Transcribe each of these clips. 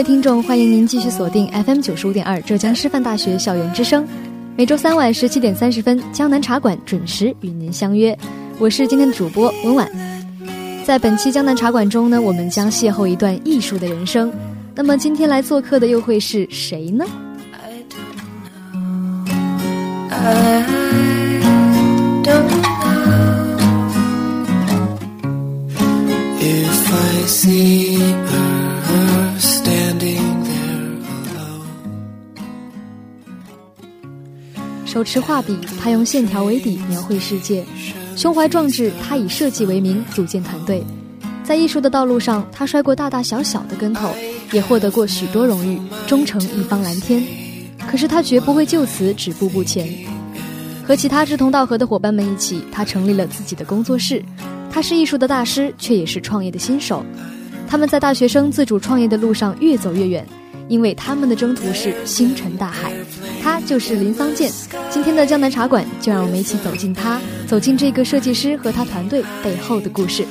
位听众，欢迎您继续锁定 FM 九十五点二浙江师范大学校园之声。每周三晚十七点三十分，江南茶馆准时与您相约。我是今天的主播温婉。在本期江南茶馆中呢，我们将邂逅一段艺术的人生。那么今天来做客的又会是谁呢？I see her？手持画笔，他用线条为底描绘世界；胸怀壮志，他以设计为名组建团队。在艺术的道路上，他摔过大大小小的跟头，也获得过许多荣誉，终成一方蓝天。可是他绝不会就此止步不前，和其他志同道合的伙伴们一起，他成立了自己的工作室。他是艺术的大师，却也是创业的新手。他们在大学生自主创业的路上越走越远。因为他们的征途是星辰大海，他就是林桑健。今天的江南茶馆，就让我们一起走进他，走进这个设计师和他团队背后的故事。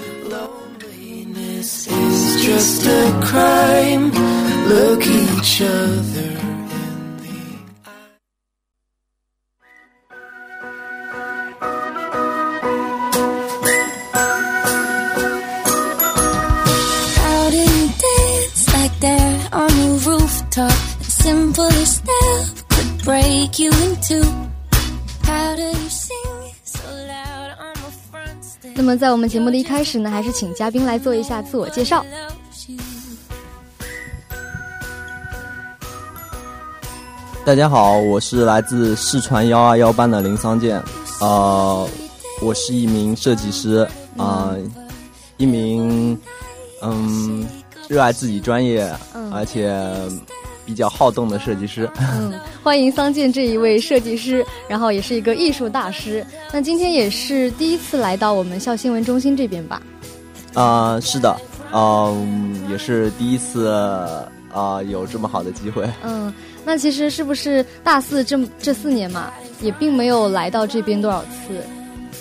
那么，在我们节目的一开始呢，还是请嘉宾来做一下自我介绍。大家好，我是来自四川幺二幺班的林桑健，呃，我是一名设计师，啊，一名嗯，热爱自己专业，而且。比较好动的设计师，嗯，欢迎桑健这一位设计师，然后也是一个艺术大师。那今天也是第一次来到我们校新闻中心这边吧？啊，是的，嗯，也是第一次啊，有这么好的机会。嗯，那其实是不是大四这这四年嘛，也并没有来到这边多少次？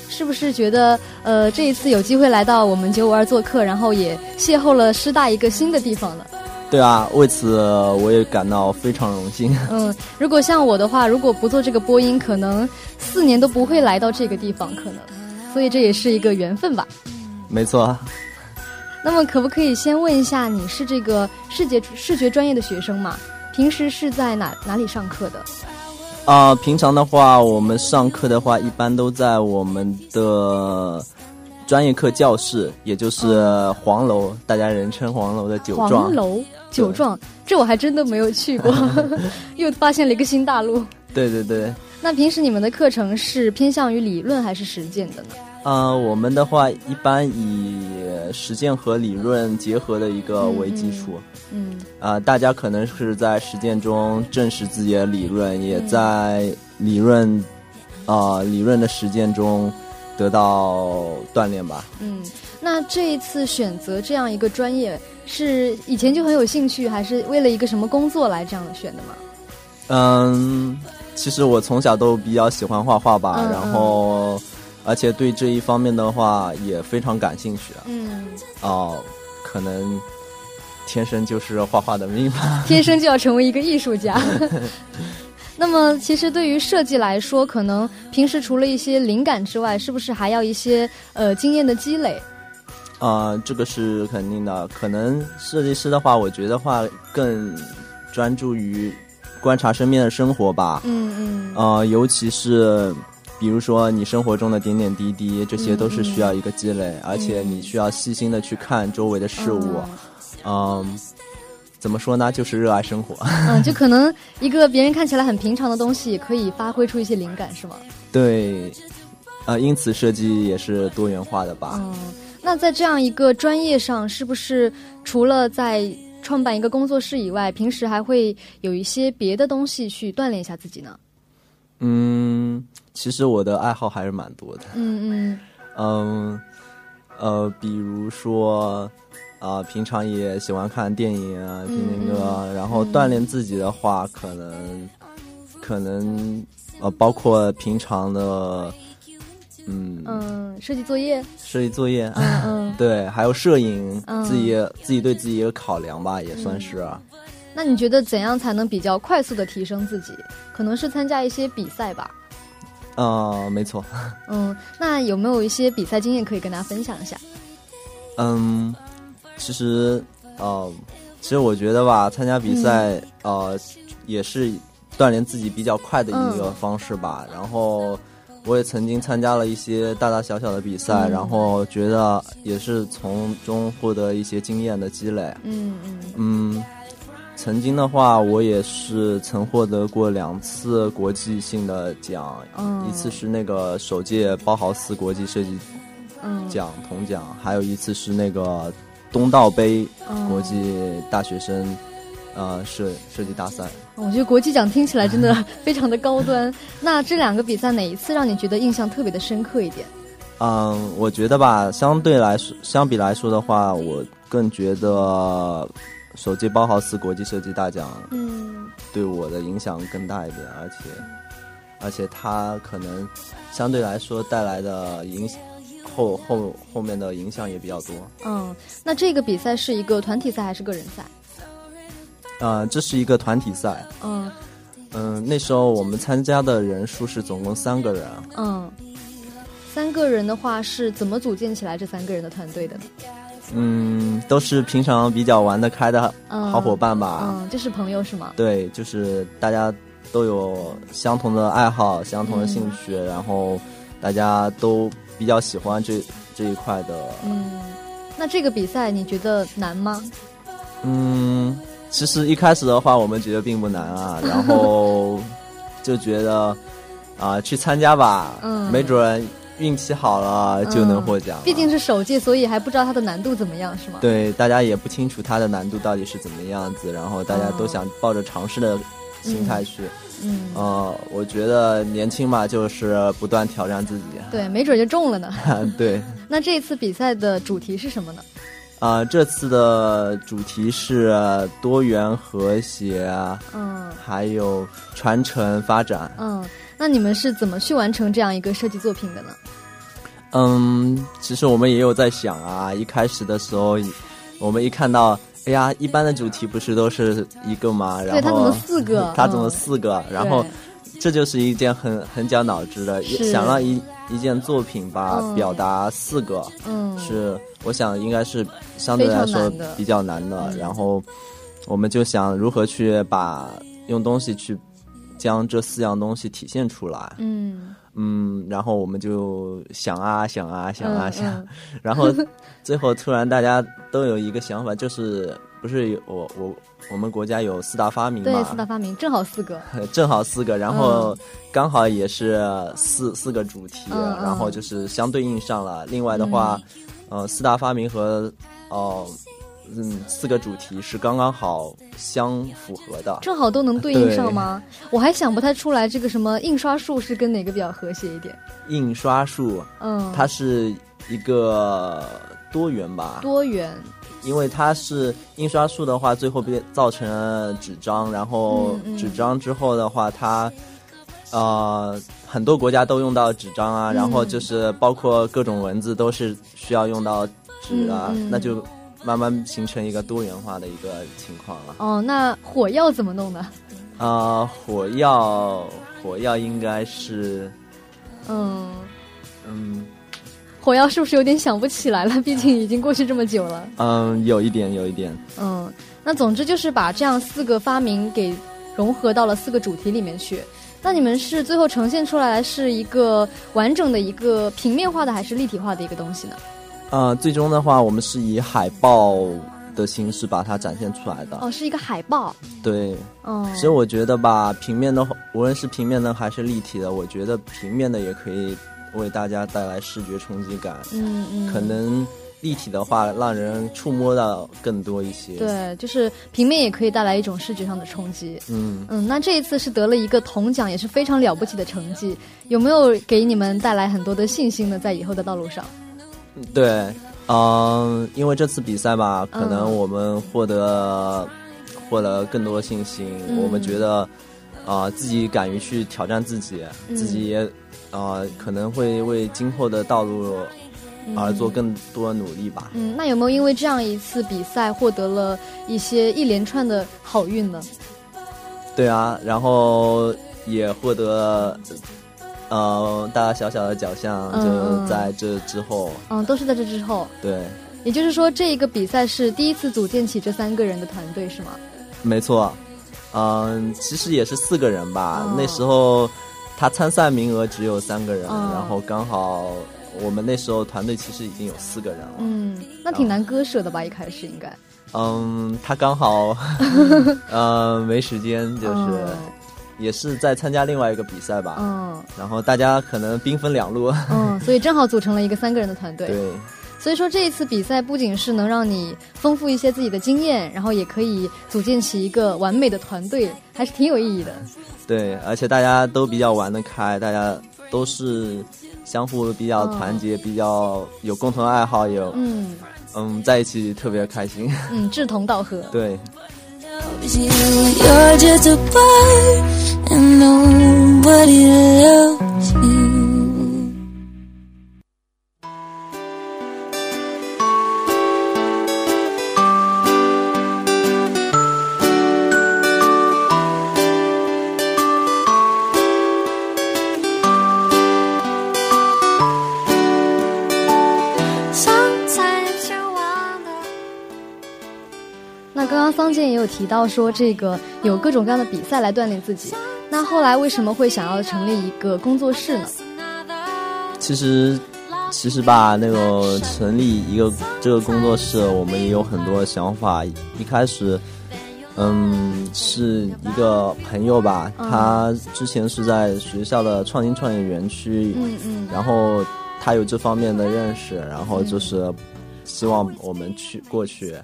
是不是觉得呃，这一次有机会来到我们九五二做客，然后也邂逅了师大一个新的地方了？对啊，为此我也感到非常荣幸。嗯，如果像我的话，如果不做这个播音，可能四年都不会来到这个地方，可能，所以这也是一个缘分吧。没错。那么，可不可以先问一下，你是这个视觉视觉专业的学生吗？平时是在哪哪里上课的？啊，平常的话，我们上课的话，一般都在我们的。专业课教室，也就是黄楼，大家人称黄楼的酒庄。黄楼酒庄，这我还真的没有去过，又发现了一个新大陆。对对对。那平时你们的课程是偏向于理论还是实践的呢？呃，我们的话一般以实践和理论结合的一个为基础。嗯。啊，大家可能是在实践中证实自己的理论，也在理论啊理论的实践中。得到锻炼吧。嗯，那这一次选择这样一个专业，是以前就很有兴趣，还是为了一个什么工作来这样选的吗？嗯，其实我从小都比较喜欢画画吧，然后，而且对这一方面的话也非常感兴趣。嗯，哦，可能天生就是画画的命吧。天生就要成为一个艺术家。那么，其实对于设计来说，可能平时除了一些灵感之外，是不是还要一些呃经验的积累？啊、这个是肯定的。可能设计师的话，我觉得话更专注于观察身边的生活吧。嗯嗯呃，尤其是比如说你生活中的点点滴滴，这些都是需要一个积累，而且你需要细心的去看周围的事物。嗯，怎么说呢？就是热爱生活。嗯，就可能一个别人看起来很平常的东西，也可以发挥出一些灵感，是吗？对，呃，因此设计也是多元化的吧。嗯，那在这样一个专业上，是不是除了在创办一个工作室以外，平时还会有一些别的东西去锻炼一下自己呢？嗯，其实我的爱好还是蛮多的。嗯嗯嗯，呃，比如说，啊、平常也喜欢看电影啊、听听歌，然后锻炼自己的话，可能，可能，呃，包括平常的，嗯，嗯，设计作业，设计作业，嗯嗯。对，还有摄影，嗯自己自己对自己一个考量吧，也算是。那你觉得怎样才能比较快速的提升自己？可能是参加一些比赛吧。啊、没错。嗯，那有没有一些比赛经验可以跟大家分享一下？嗯，其实，呃，其实我觉得吧，参加比赛，呃，也是锻炼自己比较快的一个方式吧。然后，我也曾经参加了一些大大小小的比赛，嗯。然后觉得也是从中获得一些经验的积累。嗯嗯。嗯，曾经的话，我也是曾获得过两次国际性的奖，嗯。一次是那个首届包豪斯国际设计嗯，奖铜奖，还有一次是那个东道杯嗯国际大学生、呃设设计大赛。我觉得国际奖听起来真的 非常的高端。那这两个比赛哪一次让你觉得印象特别的深刻一点？嗯，我觉得吧，相对来说，相比来说的话，我更觉得手机包豪斯国际设计大奖嗯对我的影响更大一点，而且而且它可能相对来说带来的影后后后面的影响也比较多。嗯，那这个比赛是一个团体赛还是个人赛？呃，这是一个团体赛，嗯嗯，那时候我们参加的人数是总共三个人。嗯，三个人的话是怎么组建起来这三个人的团队的呢？嗯，都是平常比较玩得开的嗯好伙伴吧。嗯，就是朋友是吗？对，就是大家都有相同的爱好、相同的兴趣，然后大家都比较喜欢这这一块的。嗯，那这个比赛你觉得难吗？嗯，其实一开始的话，我们觉得并不难啊，然后就觉得啊、去参加吧，嗯没准运气好了就能获奖了、毕竟是首届，所以还不知道它的难度怎么样，是吗？对，大家也不清楚它的难度到底是怎么样子，然后大家都想抱着尝试的心态去。嗯，呃，我觉得年轻嘛，就是不断挑战自己。对，没准就中了呢。对，那这次比赛的主题是什么呢？啊、这次的主题是多元和谐，嗯还有传承发展。嗯，那你们是怎么去完成这样一个设计作品的呢？嗯，其实我们也有在想啊，一开始的时候，我们一看到，哎呀，一般的主题不是都是一个吗？然后对，它怎么四个？他怎么嗯四个？然后这就是一件很很绞脑汁的，也想让一一件作品吧、嗯表达四个，嗯是我想应该是相对来说比较难的。嗯然后我们就想如何去把用东西去将这四样东西体现出来。嗯嗯，然后我们就想啊想啊想啊嗯想，嗯。然后最后突然大家都有一个想法，就是不是有我我我们国家有四大发明嘛？对，四大发明正好四个。正好四个，然后刚好也是四四个主题，然后就是相对应上了。另外的话，呃，四大发明和哦、嗯四个主题是刚刚好相符合的。正好都能对应上吗？我还想不太出来，这个什么印刷术是跟哪个比较和谐一点？印刷术嗯，它是一个多元吧，多元。因为它是印刷术的话，最后变造成了纸张，然后纸张之后的话，它呃很多国家都用到纸张啊，嗯然后就是包括各种文字都是需要用到纸啊，那就慢慢形成一个多元化的一个情况了。哦，那火药怎么弄呢？啊、火药火药应该是嗯，嗯火药是不是有点想不起来了？毕竟已经过去这么久了。嗯有一点有一点。嗯，那总之就是把这样四个发明给融合到了四个主题里面去。那你们是最后呈现出来是一个完整的一个平面化的，还是立体化的一个东西呢？呃，最终的话，我们是以海报的形式把它展现出来的。哦，是一个海报。对，哦，其实我觉得吧，平面的话，无论是平面的还是立体的，我觉得平面的也可以为大家带来视觉冲击感。嗯嗯，可能立体的话，让人触摸到更多一些。，对，就是平面也可以带来一种视觉上的冲击。嗯，嗯，那这一次是得了一个铜奖，也是非常了不起的成绩。有没有给你们带来很多的信心呢？在以后的道路上？对，嗯，因为这次比赛吧，可能嗯我们获得获得更多信心，嗯我们觉得啊、自己敢于去挑战自己，嗯自己也啊、可能会为今后的道路而做更多努力吧。嗯，那有没有因为这样一次比赛获得了一些一连串的好运呢？对啊，然后也获得呃大大小小的奖项，嗯嗯就在这之后，嗯，都是在这之后。对，也就是说，这一个比赛是第一次组建起这三个人的团队，是吗？没错，嗯，其实也是四个人吧。哦那时候他参赛名额只有三个人，哦然后刚好我们那时候团队其实已经有四个人了。嗯，那挺难割舍的吧？一开始应该。嗯，他刚好，呃，没时间，就是、嗯也是在参加另外一个比赛吧。嗯然后大家可能兵分两路。嗯，所以正好组成了一个三个人的团队。对，所以说这一次比赛不仅是能让你丰富一些自己的经验，然后也可以组建起一个完美的团队，还是挺有意义的。对，而且大家都比较玩得开，大家都是相互比较团结，比较有共同爱好，有嗯嗯在一起特别开心。嗯，志同道合。对，You, you're just a boy, and nobody loves you. 有提到说，这个有各种各样的比赛来锻炼自己。那后来为什么会想要成立一个工作室呢？其实其实吧，那个成立一个这个工作室，我们也有很多想法。一开始，嗯，是一个朋友吧，嗯他之前是在学校的创新创业园区，嗯嗯然后他有这方面的认识，然后就是希望我们去过去，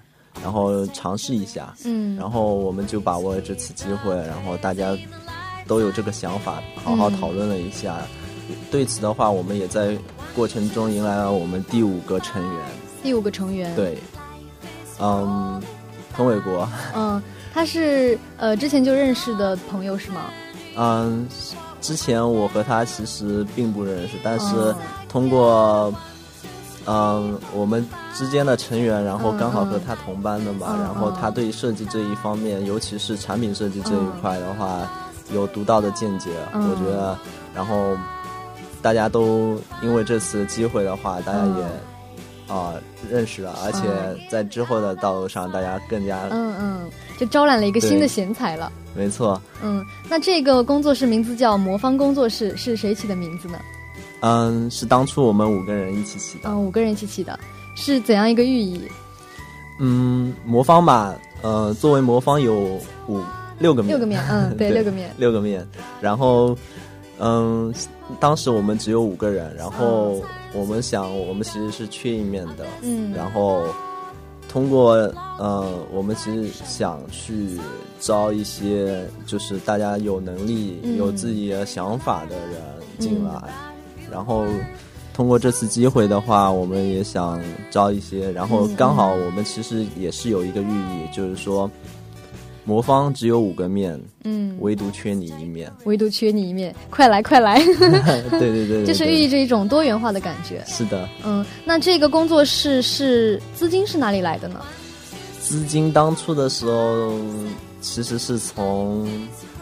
然后尝试一下，嗯，然后我们就把握了这次机会，然后大家都有这个想法，好好嗯讨论了一下。对此的话，我们也在过程中迎来了我们第五个成员，第五个成员，，对，嗯，彭伟国，嗯，他是呃之前就认识的朋友是吗？嗯，之前我和他其实并不认识，但是哦。通过。嗯，我们之间的成员，然后嗯刚好和嗯他同班的嘛，嗯然后嗯他对设计这一方面，尤其是产品设计这嗯一块的话，有独到的见解。嗯我觉得，然后大家都因为这次机会的话，大家嗯也啊、认识了，而且嗯在之后的道路上，大家更加、嗯嗯，就招揽了一个新的贤才了。没错。嗯，那这个工作室名字叫魔方工作室，是谁起的名字呢？嗯，是当初我们五个人一起起的。嗯，五个人一起起的，是怎样一个寓意？嗯，魔方吧，呃，作为魔方有五六个面，六个面，嗯，对，对六个面。六个面，然后，嗯，当时我们只有五个人，然后我们想，我们其实是缺一面的，嗯，然后通过，呃，我们其实想去招一些就是大家有能力、嗯。有自己的想法的人进来，然后。通过这次机会的话，我们也想招一些，然后嗯刚好我们其实也是有一个寓意，就是说，魔方只有五个面，嗯，唯独缺你一面。唯独缺你一面，快来快来，对对对对，就是寓意着一种多元化的感觉。是的，嗯，那这个工作室是资金是哪里来的呢？资金当初的时候其实是从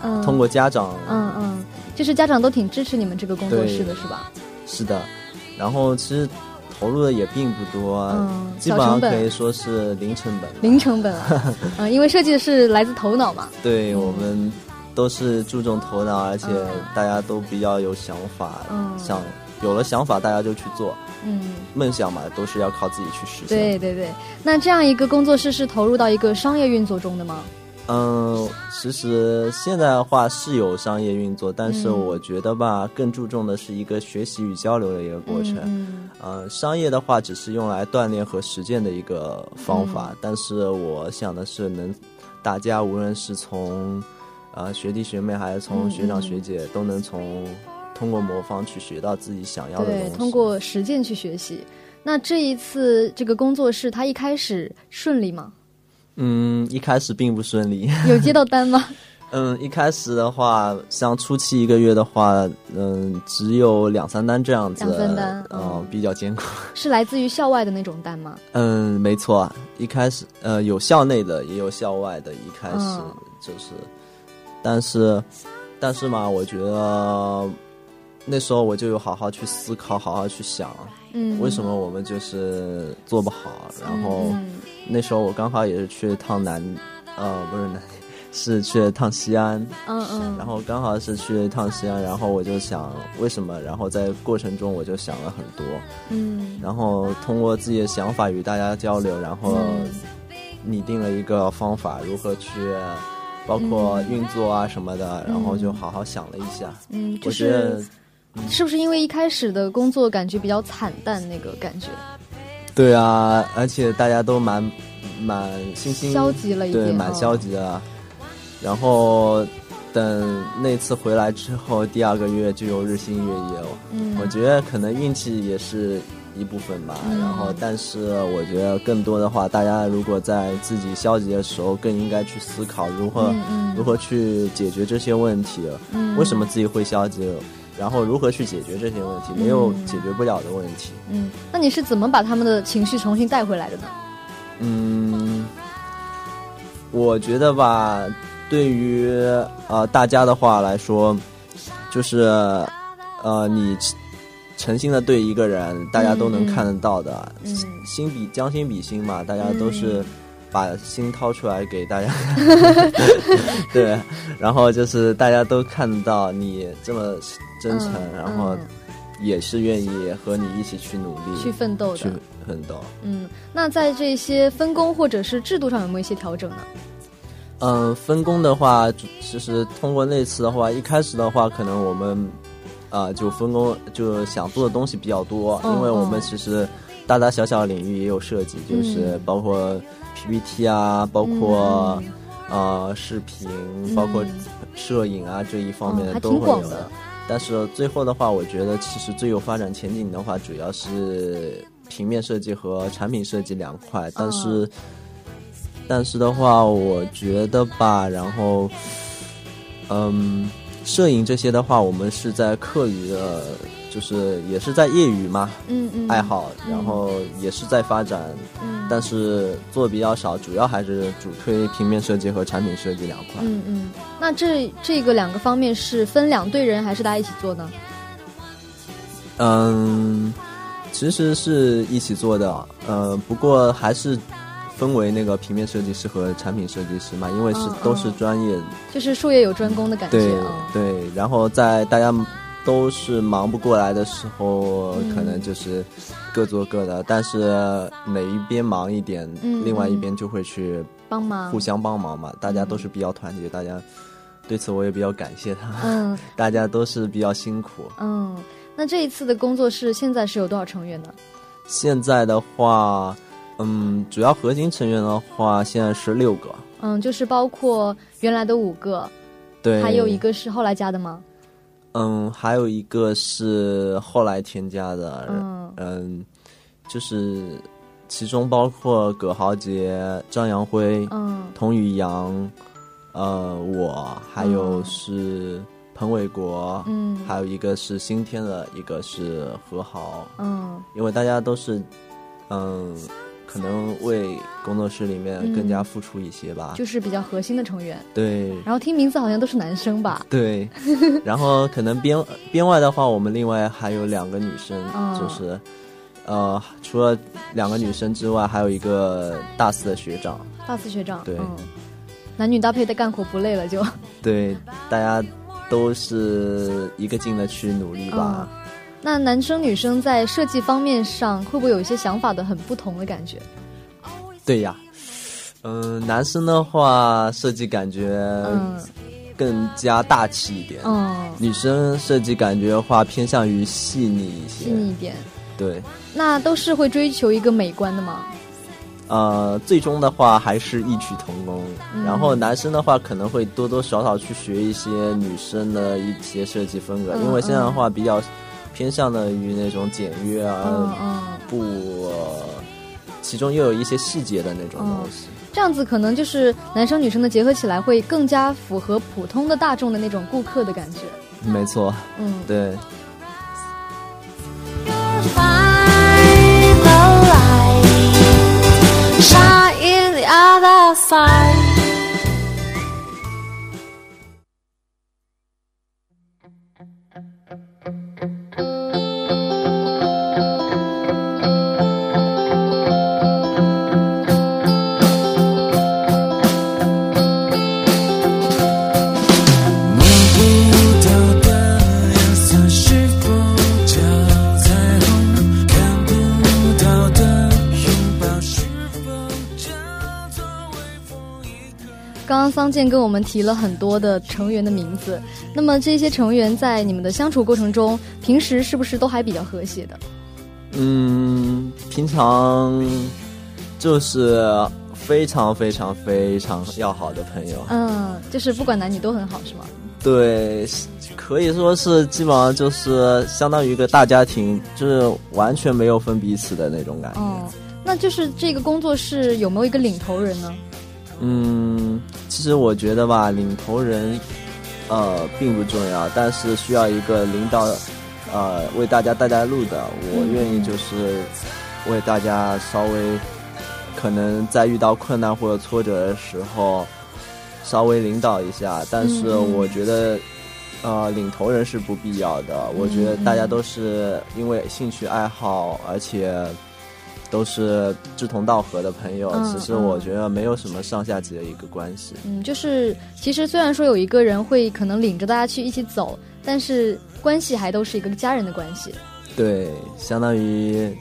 嗯，通过家长，嗯嗯，就是家长都挺支持你们这个工作室的，是吧？是的，然后其实投入的也并不多，嗯基本上可以说是零成本。零成本啊，嗯，因为设计是来自头脑嘛。对、嗯我们都是注重头脑，而且嗯大家都比较有想法，嗯想有了想法大家就去做，嗯，梦想嘛都是要靠自己去实现。对对对。那这样一个工作室是投入到一个商业运作中的吗？嗯，其实现在的话是有商业运作，但是嗯我觉得吧，更注重的是一个学习与交流的一个过程。嗯呃，商业的话只是用来锻炼和实践的一个方法，嗯但是我想的是能，大家无论是从呃学弟学妹还是从嗯学长嗯学姐，都能从通过魔方去学到自己想要的东对，西。通过实践去学习。那这一次这个工作室，它一开始顺利吗？嗯，一开始并不顺利。有接到单吗？嗯，一开始的话，像初期一个月的话，嗯，只有两三单这样子，两三单嗯嗯，比较艰苦。是来自于校外的那种单吗？嗯，没错，一开始呃有校内的，也有校外的，一开始嗯就是，但是但是嘛，我觉得那时候我就有好好去思考，好好去想，嗯，为什么我们就是做不好。然后嗯那时候我刚好也是去了趟南，呃，不是南，是去了趟西安，嗯嗯，然后刚好是去了一趟西安，然后我就想为什么，然后在过程中我就想了很多，嗯。然后通过自己的想法与大家交流，然后嗯。拟定了一个方法，如何去包括运作啊什么的，然后就好好想了一下。嗯，就我觉得是是不是因为一开始的工作感觉比较惨淡那个感觉，对啊，而且大家都蛮蛮心心消极了一对，蛮哦消极的。然后等那次回来之后，第二个月就又日新月异了。嗯，我觉得可能运气也是一部分吧，嗯。然后但是我觉得更多的话，大家如果在自己消极的时候，更应该去思考如何、嗯嗯。如何去解决这些问题，嗯。为什么自己会消极，然后如何去解决这些问题，没有嗯解决不了的问题。嗯，那你是怎么把他们的情绪重新带回来的呢？嗯，我觉得吧，对于呃大家的话来说，就是呃你诚心的对一个人，大家都能看得到的，嗯心比将心比心嘛，大家都是把心掏出来给大家，对，然后就是大家都看到你这么真诚，嗯然后嗯也是愿意和你一起去努力去奋斗去的。奋斗。嗯，那在这些分工或者是制度上有没有一些调整呢？嗯，分工的话，其实通过那次的话，一开始的话，可能我们啊、就分工就想做的东西比较多，嗯因为我们嗯其实大大小小领域也有涉及，就是嗯包括 PPT 啊，包括、呃视频，包括摄影啊这一方面嗯还都会有的。但是最后的话，我觉得其实最有发展前景的话，主要是平面设计和产品设计两块。但是，但是的话，我觉得吧，然后，嗯，摄影这些的话，我们是在课余的，就是也是在业余嘛，嗯嗯，爱好，然后也是在发展，嗯，但是做的比较少，主要还是主推平面设计和产品设计两块。嗯嗯，那这这个两个方面是分两队人还是大家一起做呢？嗯，其实是一起做的，呃，不过还是分为那个平面设计师和产品设计师嘛，因为是、嗯都是嗯专业，就是术业有专攻的感觉对啊。对。然后在大家都是忙不过来的时候，嗯可能就是各做各的，但是哪一边忙一点，嗯另外一嗯边就会去帮忙互相帮忙嘛，大家都是比较团结，大家对此我也比较感谢他，嗯 大家都是比较辛苦。嗯，那这一次的工作室现在是有多少成员呢？现在的话，嗯，主要核心成员的话，现在是六个。嗯，就是包括原来的五个，对，还有一，个是后来加的吗？嗯，还有一个是后来添加的，嗯。嗯，就是其中包括葛豪杰、张阳辉、嗯。童宇阳，呃，我还有是彭伟国，嗯。还有一个是新添的，一个是何豪，嗯。因为大家都是，嗯，可能为工作室里面更加付出一些吧。就是比较核心的成员。对然后听名字好像都是男生吧？对，然后可能编编外的话，我们另外还有两个女生，嗯就是，呃，除了两个女生之外，还有一个大四的学长。大四学长，对嗯，男女搭配的干活不累了就。对，大家都是一个劲的去努力吧。嗯那男生女生在设计方面上会不会有一些想法的很不同的感觉？对呀，嗯、男生的话设计感觉嗯更加大气一点，嗯，女生设计感觉的话偏向于细腻一些。细腻一点。对，那都是会追求一个美观的吗？呃，最终的话还是异曲同工。嗯然后男生的话可能会多多少少去学一些女生的一些设计风格，嗯因为现在的话比较偏向的于那种简约啊，嗯嗯，不、呃其中又有一些细节的那种东西。这样子可能就是男生女生的结合起来会更加符合普通的大众的那种顾客的感觉。没错，嗯，对。Find 桑健跟我们提了很多的成员的名字，那么这些成员在你们的相处过程中，平时是不是都还比较和谐的？嗯，平常就是非常非常非常要好的朋友。嗯，就是不管男女都很好，是吗？对，可以说是基本上就是相当于一个大家庭，就是完全没有分彼此的那种感觉。哦，那就是这个工作室有没有一个领头人呢？嗯，其实我觉得吧，领头人，呃，并不重要，但是需要一个领导，呃，为大家带带路的。我愿意就是为大家稍微，可能在遇到困难或者挫折的时候，稍微领导一下。但是我觉得，呃，领头人是不必要的。我觉得大家都是因为兴趣爱好，而且。都是志同道合的朋友，嗯其实我觉得没有什么上下级的一个关系。嗯，就是其实虽然说有一个人会可能领着大家去一起走，但是关系还都是一个家人的关系。对，相当于，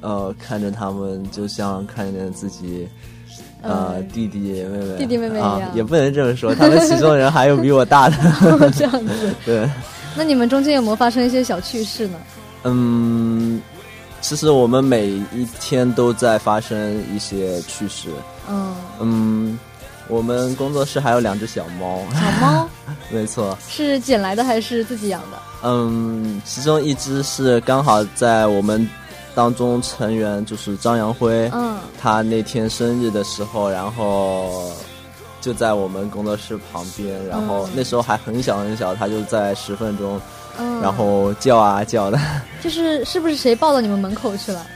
呃，看着他们就像看着自己，呃，嗯弟弟妹妹，弟弟妹妹啊，也不能这么说，他们其中人还有比我大的，这样子。对，那你们中间有没有发生一些小趣事呢？嗯，其实我们每一天都在发生一些趣事，嗯，嗯，我们工作室还有两只小猫，小猫？没错，是捡来的还是自己养的？嗯，其中一只是刚好在我们当中成员就是张扬辉，嗯。他那天生日的时候，然后就在我们工作室旁边，然后嗯。那时候还很小很小，他就在石缝中，嗯，然后叫啊叫的。就是是不是谁抱到你们门口去了？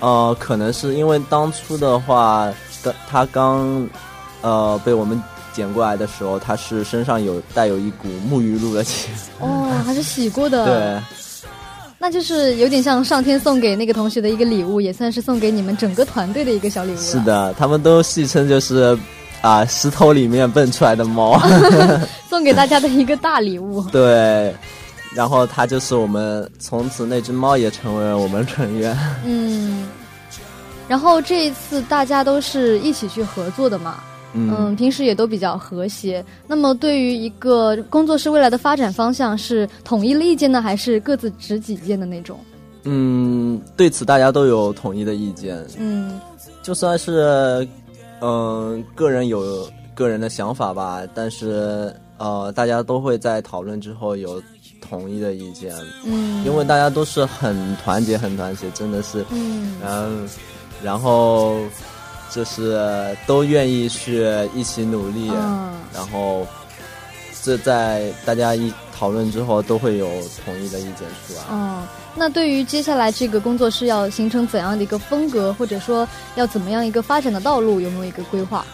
呃，可能是因为当初的话，刚他刚呃被我们捡过来的时候，他是身上有带有一股沐浴露的气，哦，还是洗过的。对。那就是有点像上天送给那个同学的一个礼物，也算是送给你们整个团队的一个小礼物。是，的，他们都戏称就是啊、石头里面蹦出来的猫。送给大家的一个大礼物。对，然后它就是我们从此那只猫也成为了我们成员。嗯，然后这一次大家都是一起去合作的嘛，嗯，平时也都比较和谐。那么对于一个工作室未来的发展方向，是统一了意见呢，还是各自执己见的那种？嗯，对此大家都有统一的意见，嗯就算是嗯、个人有个人的想法吧，但是呃大家都会在讨论之后有统一的意见，嗯，因为大家都是很团结很团结，真的是。嗯。嗯，然后就是都愿意去一起努力，嗯。然后这在大家一讨论之后都会有统一的意见出来。嗯，那对于接下来这个工作室要形成怎样的一个风格，或者说要怎么样一个发展的道路，有没有一个规划？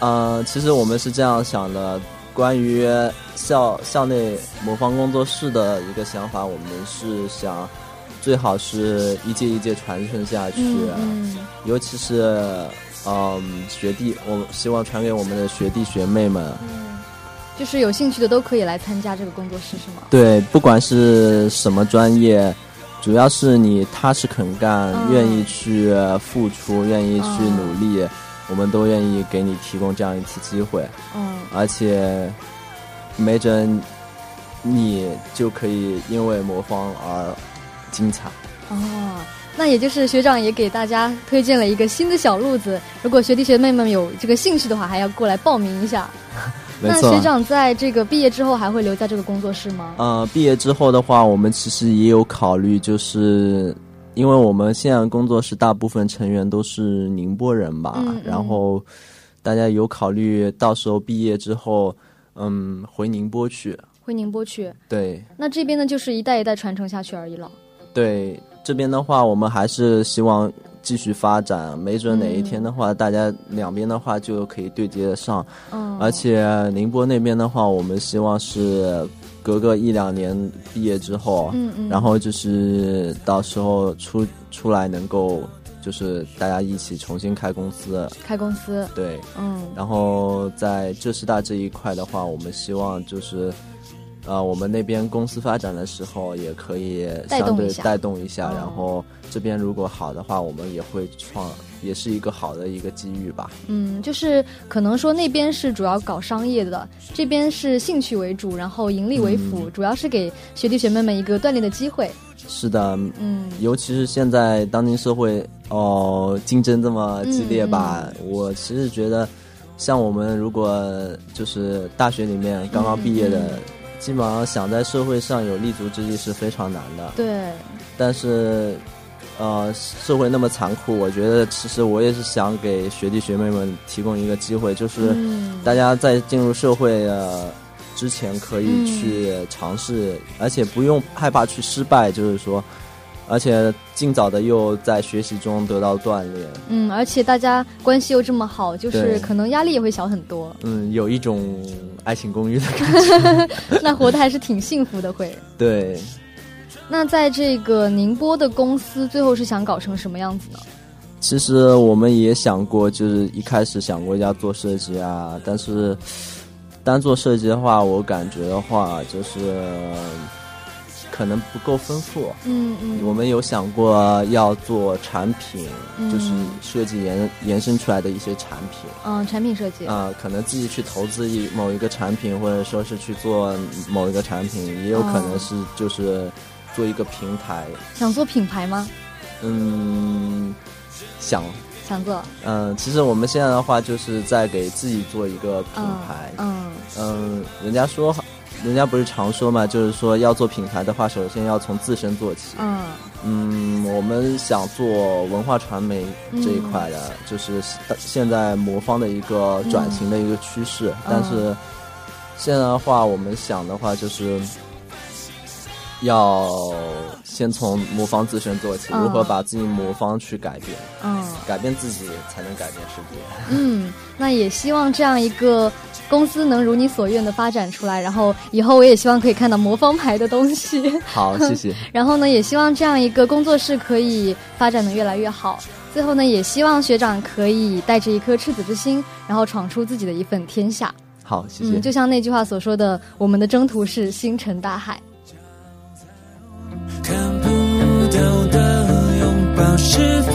嗯，其实我们是这样想的，关于校校内魔方工作室的一个想法，我们是想最好是一届一届传承下去，嗯尤其是嗯学弟，我希望传给我们的学弟学妹们。嗯，就是有兴趣的都可以来参加这个工作室，是吗？对，不管是什么专业，主要是你踏实肯干，嗯愿意去付出，愿意去嗯努力，我们都愿意给你提供这样一次机会。嗯而且，没准你就可以因为魔方而精彩。哦，那也就是学长也给大家推荐了一个新的小路子，如果学弟学妹们有这个兴趣的话，还要过来报名一下。那学。长在这个毕业之后还会留在这个工作室吗？呃，毕业之后的话，我们其实也有考虑，就是因为我们现在工作室大部分成员都是宁波人吧，嗯嗯然后大家有考虑到时候毕业之后，嗯，回宁波去。回宁波去，对那这边呢就是一代一代传承下去而已了。对，这边的话，我们还是希望继续发展，没准哪一天的话，大家两边的话就可以对接得上。嗯，而且宁波那边的话，我们希望是隔个一两年毕业之后，嗯嗯，然后就是到时候出出来能够就是大家一起重新开公司，开公司，对。嗯然后在浙师大这一块的话，我们希望就是。呃，我们那边公司发展的时候，也可以相对带动一下带动一下，哦然后这边如果好的话，我们也会创，也是一个好的一个机遇吧。嗯，就是可能说那边是主要搞商业的，这边是兴趣为主，然后盈利为辅，嗯主要是给学弟学妹们一个锻炼的机会。是的，嗯尤其是现在当今社会哦、竞争这么激烈吧，嗯我其实觉得，像我们如果就是大学里面刚刚毕业的，嗯基本上想在社会上有立足之地是非常难的。对，但是，呃，社会那么残酷，我觉得其实我也是想给学弟学妹们提供一个机会，就是嗯。大家在进入社会呃之前可以嗯。去尝试，而且不用害怕去失败，就是说，而且尽早的又在学习中得到锻炼，嗯，而且大家关系又这么好，就是可能压力也会小很多，嗯，有一种爱情公寓的感觉。那活得还是挺幸福的会。对，那在这个宁波的公司，最后是想搞成什么样子呢？其实我们也想过，就是一开始想过要做设计啊，但是单做设计的话，我感觉的话就是可能不够丰富。嗯嗯，我们有想过要做产品，嗯就是设计延延伸出来的一些产品。嗯产品设计，啊、可能自己去投资一某一个产品，或者说是去做某一个产品，也有可能是就是做一个平台。想做品牌吗？嗯，想，想做，嗯，其实我们现在的话就是在给自己做一个品牌。嗯嗯，人家说，人家不是常说嘛，就是说要做品牌的话，首先要从自身做起。嗯嗯，我们想做文化传媒这一块的，就是现在魔方的一个转型的一个趋势。但是现在的话，我们想的话就是。要先从魔方自身做起，嗯如何把自己魔方去改变，嗯改变自己才能改变世界。嗯，那也希望这样一个公司能如你所愿的发展出来，然后以后我也希望可以看到魔方牌的东西。好，谢谢。然后呢，也希望这样一个工作室可以发展的越来越好。最后呢，也希望学长可以带着一颗赤子之心，然后闯出自己的一份天下。好，谢谢。嗯，就像那句话所说的，我们的征途是星辰大海。到的拥抱，是否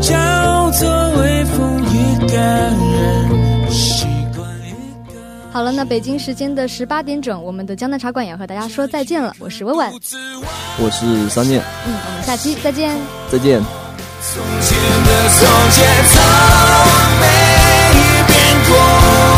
叫做微风？一个人习惯一个好了，那北京时间的十八点整，我们的江南茶馆也要和大家说再见了。我是温婉，我。我是桑念，嗯，我们下期再见。再见。从前的从前从没变过。